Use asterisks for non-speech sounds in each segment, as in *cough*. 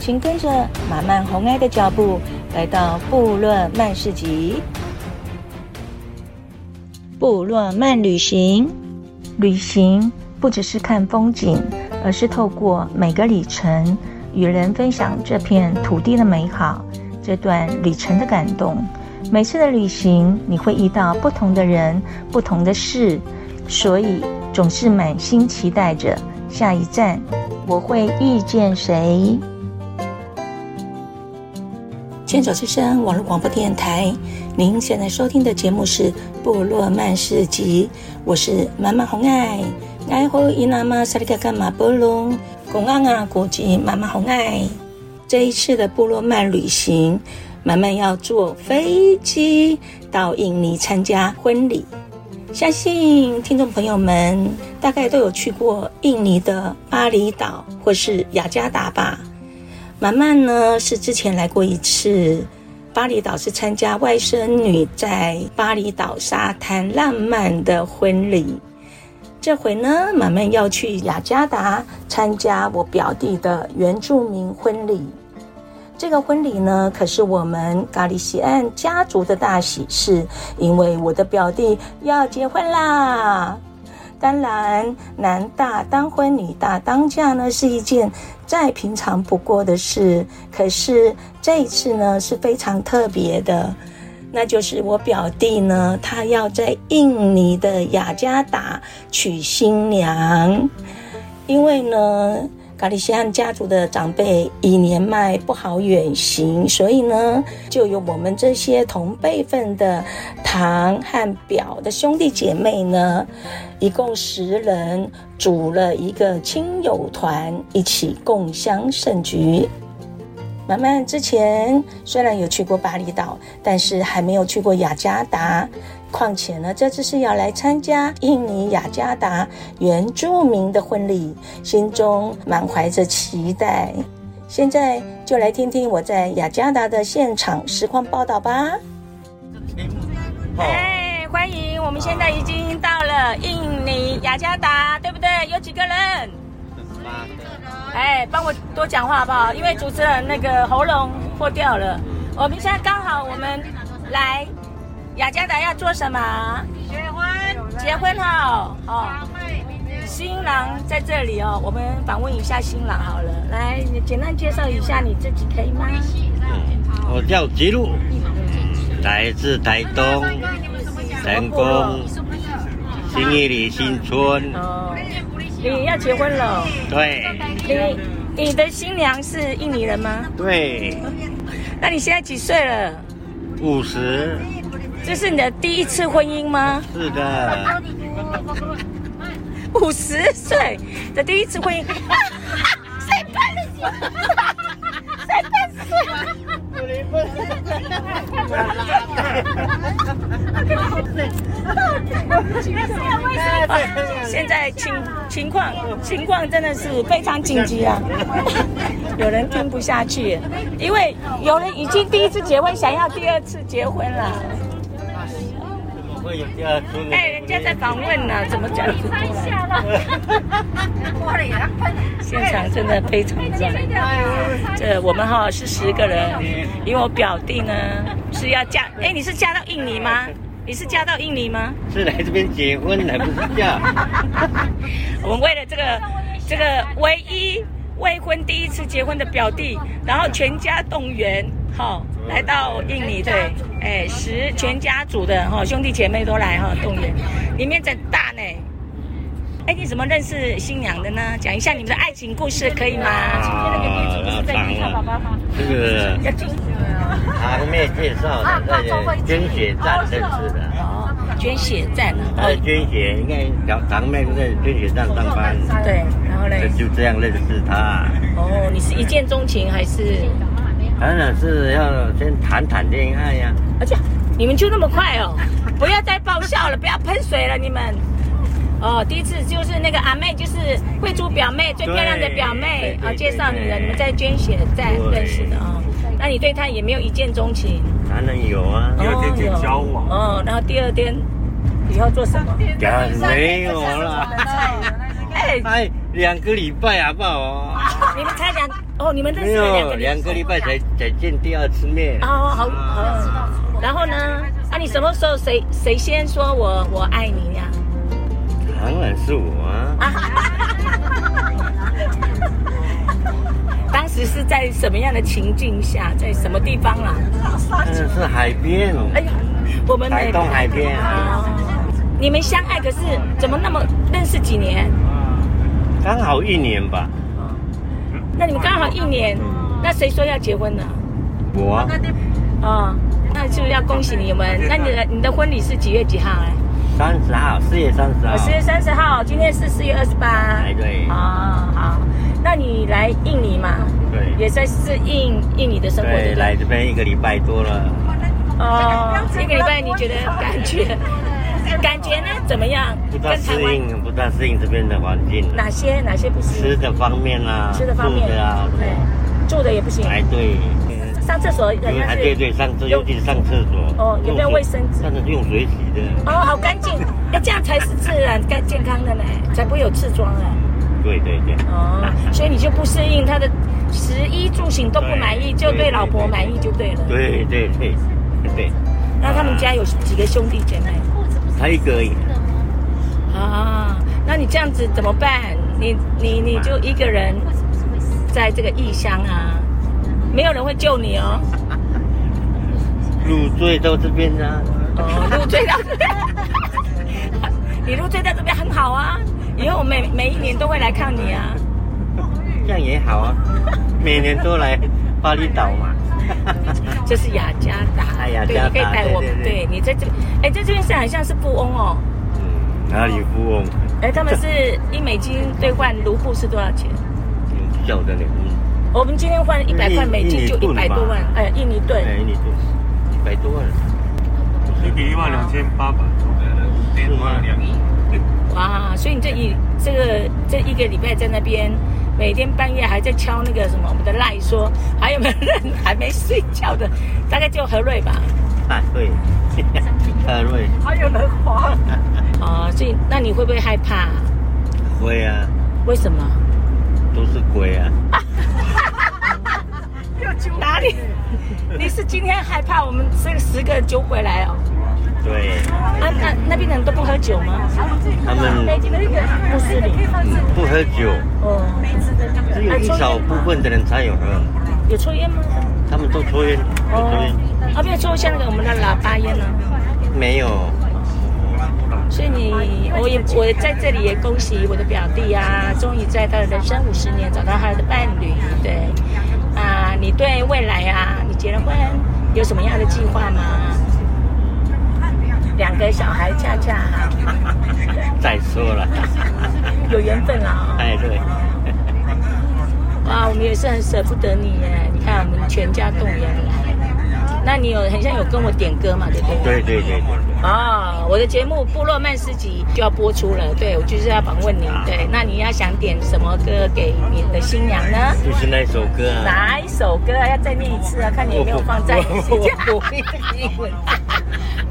请跟着马漫红爱的脚步，来到布洛曼市集。布洛曼旅行，旅行不只是看风景，而是透过每个里程，与人分享这片土地的美好，这段旅程的感动。每次的旅行，你会遇到不同的人、不同的事，所以总是满心期待着下一站我会遇见谁。牵手之声网络广播电台，您现在收听的节目是《部落漫市集》，我是马漫红爱，爱护伊那玛萨里嘎嘎马波隆，公安啊国际马漫红爱。这一次的部落曼旅行。马漫要坐飞机到印尼参加婚礼，相信听众朋友们大概都有去过印尼的巴厘岛或是雅加达吧。马漫呢是之前来过一次巴厘岛，是参加外甥女在巴厘岛沙滩浪漫的婚礼。这回呢，马漫要去雅加达参加我表弟的原住民婚礼。这个婚礼呢，可是我们咖喱西岸家族的大喜事，因为我的表弟要结婚啦。当然，男大当婚，女大当嫁呢，是一件再平常不过的事。可是这一次呢，是非常特别的，那就是我表弟呢，他要在印尼的雅加达娶新娘，因为呢。卡里西岸家族的长辈已年迈，不好远行，所以呢，就由我们这些同辈分的堂和表的兄弟姐妹呢，一共十人，组了一个亲友团，一起共襄盛举。马漫之前虽然有去过巴厘岛，但是还没有去过雅加达。况且呢，这次是要来参加印尼雅加达原住民的婚礼，心中满怀着期待。现在就来听听我在雅加达的现场实况报道吧。哎，欢迎！我们现在已经到了印尼雅加达，对不对？有几个人？八个。哎，帮我多讲话好不好？因为主持人那个喉咙破掉了。我们现在刚好我们来。雅加达要做什么？结婚。结婚好，哦。新郎在这里哦，我们访问一下新郎好了。来，你简单介绍一下你自己可以吗？嗯，我叫吉路，来自台东，成功新义里新村。哦，你要结婚了？对。你你的新娘是印尼人吗？对。那你现在几岁了？五十。这是你的第一次婚姻吗？是的，五十岁的第一次婚姻，*laughs* 谁办的？谁办事？现在情情况情况真的是非常紧急啊！有人听不下去，因为有人已经第一次结婚，想要第二次结婚了。哎，人家在访问呢，怎么讲？现场真的非常热。这我们哈是十个人，因为我表弟呢 *laughs* 是要嫁。哎，你是嫁到印尼吗？你是嫁到印尼吗？是来这边结婚，还不是嫁。*laughs* 我们为了这个这个唯一未婚第一次结婚的表弟，然后全家动员，好来到印尼，对。哎，十全家族的哈兄弟姐妹都来哈动员，里面真大呢。哎，你怎么认识新娘的呢？讲一下你们的爱情故事可以吗？今天那个地址是在他爸爸哈。这个堂妹介绍的，在捐血站认识的。哦，捐血站。在捐血，应该小堂妹在捐血站上班。对，然后呢？就这样认识他。哦，你是一见钟情还是？当然是要先谈谈恋爱呀、啊。而且你们就那么快哦？*laughs* 不要再爆笑了，不要喷水了，你们。哦，第一次就是那个阿妹，就是慧珠表妹，最漂亮的表妹，啊、哦，介绍你的，你们在捐血在认识的啊、哦。那你对她也没有一见钟情？当然有啊，第二天就交往。哦，然后第二天以后做什么？没有了。哎哎，两个礼拜好不好？*laughs* 你们才两哦，你们认识了两个礼拜，两个礼拜才才见第二次面。哦，好好。然后呢？啊，你什么时候谁谁先说我我爱你呀？当然是我啊！*laughs* 当时是在什么样的情境下，在什么地方啊？嗯，是海边。哎呀，我们台东海边啊。你们相爱可是怎么那么认识几年？刚好一年吧。那你们刚好一年，那谁说要结婚呢？我啊。哦，那就要恭喜你们。那你的你的婚礼是几月几号哎？三十号，四月三十号。四月三十号，今天是四月二十八。哎，对。啊，好。那你来印尼嘛？对。也在适应印尼的生活。对，来这边一个礼拜多了。哦，一个礼拜，你觉得感觉感觉呢？怎么样？不断适应，适应这边的环境。哪些哪些不适应？吃的方面啊，吃的方面啊，对。住的也不行。哎，对。上厕所，人家对对，上厕尤其是上厕所。哦，有没有卫生纸？上厕所用水洗的。哦，好干净，要 *laughs* 这样才是自然、干健康的呢，才不会有痔疮啊。对对对。哦，所以你就不适应他的食衣住行都不满意，就对老婆满意就对了。对对对对。那他们家有几个兄弟姐妹？他一个而已。啊，那你这样子怎么办？你你你就一个人在这个异乡啊？没有人会救你哦。入赘到这边呢、啊？哦，入赘到这边。*laughs* 你入赘到这边很好啊，以后我每每一年都会来看你啊。这样也好啊，每年都来巴厘岛嘛。*laughs* 这是雅加达。哎呀，对，你可以带我。对，对，对，对你在这，哎，在这边是好像是富翁哦。嗯，哪里富翁？哎，他们是一美金兑换卢布是多少钱？嗯，晓得呢。我们今天换一百块美金就一百多万，哎，印尼盾，哎，印尼盾，一百多万，一比一万两千八百，是吗？哇，所以你这一这个这一个礼拜在那边，每天半夜还在敲那个什么我们的赖说，还有没有人还没睡觉的？大概就何瑞吧。啊，*laughs* 对，*laughs* 何瑞。还有人滑。*laughs* 啊，所以那你会不会害怕？会啊。为什么？都是鬼啊！*laughs* 哪里？你是今天害怕我们这个十个酒鬼来哦？对。啊，那那边的人都不喝酒吗？他们不是你不喝酒。哦。只有一少部分的人才有喝。有抽烟吗？他们都抽烟。哦。抽烟。啊，没有抽像那个我们的喇叭烟呢？没有。我也我在这里也恭喜我的表弟啊，终于在他的人生五十年找到他的伴侣。对，啊，你对未来啊，你结了婚有什么样的计划吗？两个小孩恰恰好。*laughs* 再说了。*laughs* 有缘分啊。哎，对。*laughs* 哇，我们也是很舍不得你耶！你看，我们全家动员来。那你有很像有跟我点歌嘛？对不对？对对对对。啊，我的节目《部落曼斯集》就要播出了，对，我就是要访问你。对，那你要想点什么歌给你的新娘呢？就是那首歌啊。哪一首歌啊要再念一次啊？看你有没有放在。*laughs*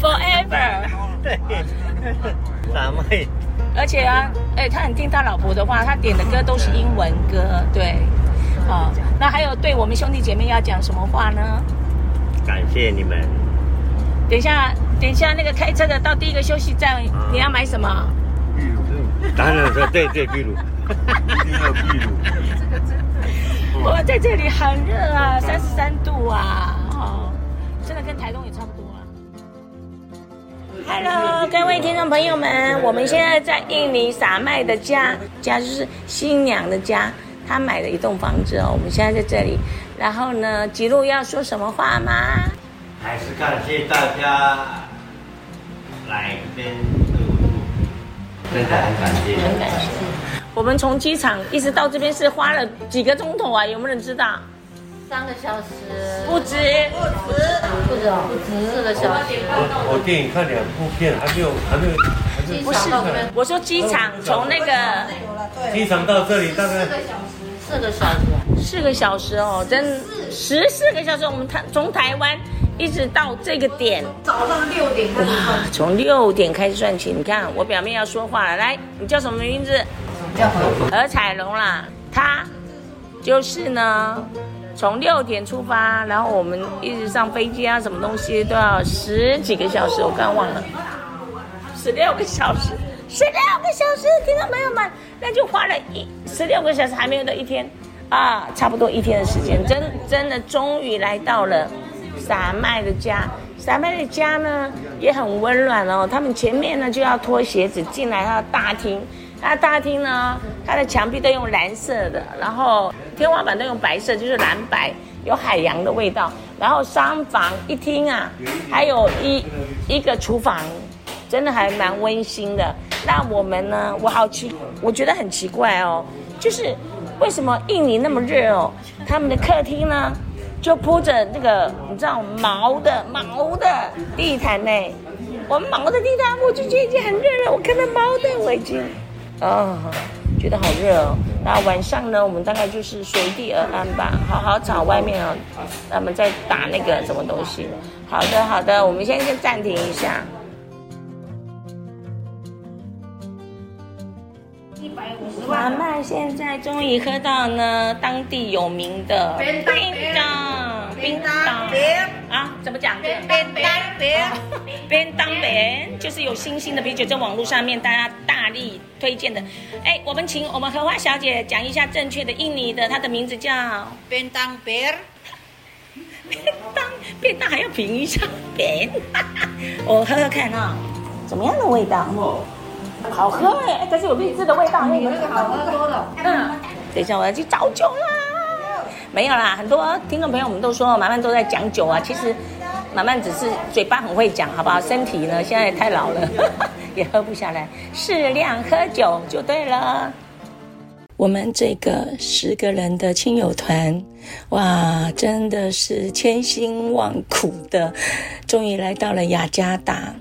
Forever。对。傻妹。而且啊，哎，他很听他老婆的话，他点的歌都是英文歌，对。好，那还有对我们兄弟姐妹要讲什么话呢？感谢你们。等一下，等一下，那个开车的到第一个休息站，啊、你要买什么？秘鲁。当然说对对，秘鲁。一定要秘鲁。我 *laughs* 在这里很热啊，三十三度啊，哦，真的跟台东也差不多啊。Hello，各位听众朋友们，我们现在在印尼撒麦的家，家就是新娘的家。她买了一栋房子哦，我们现在在这里。然后呢，吉路要说什么话吗？还是感谢大家来这边住宿，真的很感谢。很感谢。我们从机场一直到这边是花了几个钟头啊？有没有人知道？三个小时，不止，不止，不止，不止四个小时。我我电影看两部片，还没有，还没有，还没有。不是，我说机场从那个机场到这里大概四个小时，四个小时哦，真十四个小时，我们台从台湾一直到这个点，早上六点开始哇，从六点开始算起。你看我表妹要说话了，来，你叫什么名字？叫何何彩龙啦，她就是呢，从六点出发，然后我们一直上飞机啊，什么东西都要十几个小时，我刚忘了，十六个小时，十六个小时，听到没有们？那就花了一十六个小时，还没有到一天啊，差不多一天的时间，真真的终于来到了傻麦的家。傻麦的家呢也很温暖哦，他们前面呢就要脱鞋子进来他的大厅。它大厅呢，它的墙壁都用蓝色的，然后天花板都用白色，就是蓝白，有海洋的味道。然后三房一厅啊，还有一一个厨房，真的还蛮温馨的。那我们呢，我好奇，我觉得很奇怪哦，就是为什么印尼那么热哦，他们的客厅呢就铺着那个你知道毛的毛的地毯呢？我们毛的地毯，我就觉得已经很热了。我看到毛的，我已经。哦，觉得好热哦。那晚上呢，我们大概就是随地而安吧，好好找外面哦，他们再打那个什么东西。好的，好的，我们先先暂停一下。妈妈现在终于喝到呢当地有名的冰当冰当啊，怎么讲？冰当冰，冰当冰，就是有星星的啤酒，在网络上面大家大力推荐的。哎，我们请我们荷花小姐讲一下正确的印尼的，它的名字叫冰当冰。冰当冰当还要评一下冰，*laughs* 我喝喝看啊、哦，怎么样的味道？好喝哎，可是有荔枝的味道，那个好喝多了。嗯，等一下我要去找酒啦。没有啦，很多听众朋友我们都说，满满都在讲酒啊。其实满满只是嘴巴很会讲，好不好？身体呢，现在也太老了，*laughs* 也喝不下来，适量喝酒就对了。我们这个十个人的亲友团，哇，真的是千辛万苦的，终于来到了雅加达。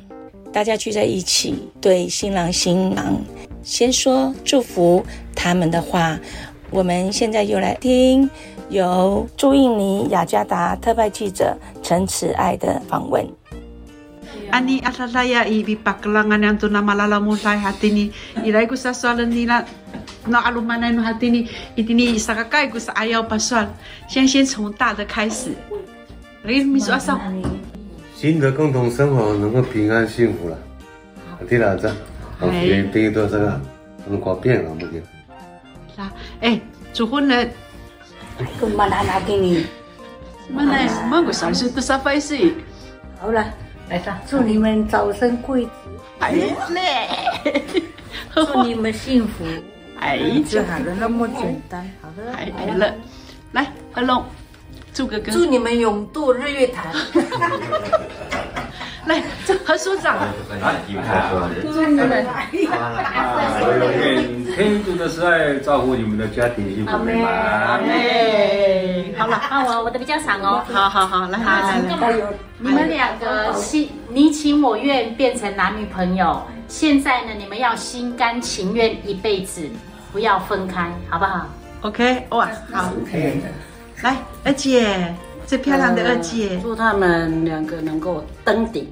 大家聚在一起，对新郎新娘先说祝福他们的话。我们现在又来听由驻印尼雅加达特派记者陈慈爱的访问。安妮阿拉拉呀，伊比巴格朗安娘都那马拉穆塞哈蒂尼，伊来古萨索伦尼拉，那阿鲁曼奈努哈蒂尼，伊蒂尼萨个盖古萨阿幺巴算，先先从大的开始。来，秘书阿桑。新的共同生活能够平安幸福了，听到这，好，第第一段这个很广变啊，目前。啦，哎，祝婚人。干嘛拿拿给你？什么呢？什么个小事都是费事。好了，来吧，祝你们早生贵子。哎嘞，*laughs* 祝你们幸福。哎，就好了，那么简单。好的，哎了，来，阿龙。祝哥哥，祝你们永度日月潭。*laughs* 来，这何所长。祝你们。所有愿天主的慈爱照顾你们。的家庭幸福美满。阿妹。好了，那我我的比较长哦。好好好，来来来。你们。两个心你情我愿变成男女朋友，现在呢，你们。要心甘情愿一辈子，不要分开，好不好？OK，哇，好。来，二姐，最漂亮的二姐，祝他们两个能够登顶。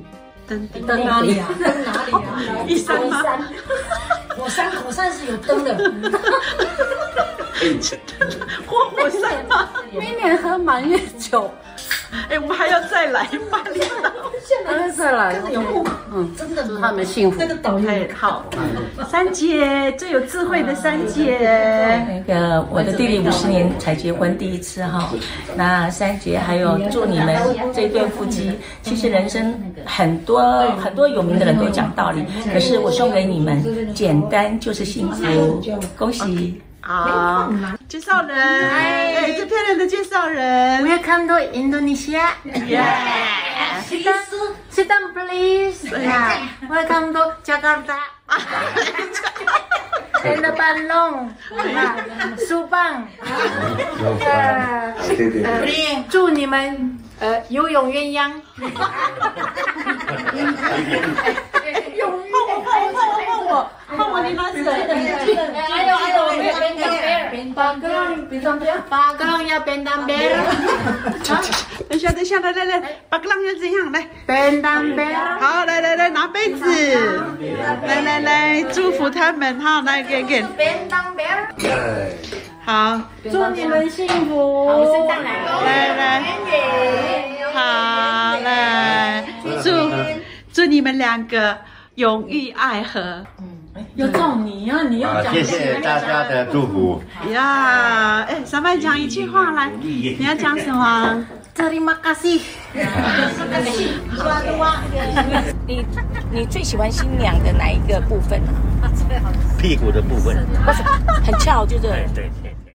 登顶？登哪里啊？*laughs* 登哪里啊？*laughs* 一山吗？*laughs* 火山，火山是有灯的。活火山吗？明年喝满月酒。哎，我们还要再来吗？还要再来，有嗯，真的祝他们幸福。那个导演好，三姐最有智慧的三姐。那个我的弟弟五十年才结婚第一次哈，那三姐还有祝你们这对夫妻。其实人生很多很多有名的人都讲道理，可是我送给你们，简单就是幸福，恭喜。好，介绍人，哎，最漂亮的介绍人，Welcome to Indonesia Yeah.。Sit down, sit down, please. Welcome to Jakarta. 天的班弄，书棒，呃，对对呃对，祝你们呃游泳鸳鸯。换我，你拿水。还有还有，八个人便当边，八个人要便当边，等一下，等一下，来来来，八个浪要怎样？来，便当边。好，来来来，拿杯子，来来来，祝福他们哈，来给给，便当边。哎，好，祝你们幸福。我们上来。来来，好来，祝祝你们两个永浴爱河。有种你啊！你要啊，讲谢谢大家的祝福。呀，哎，小麦讲一句话来，你要讲什么？Terima kasih。*laughs* 你你最喜欢新娘的哪一个部分啊、屁股的部分，很翘，就是对对。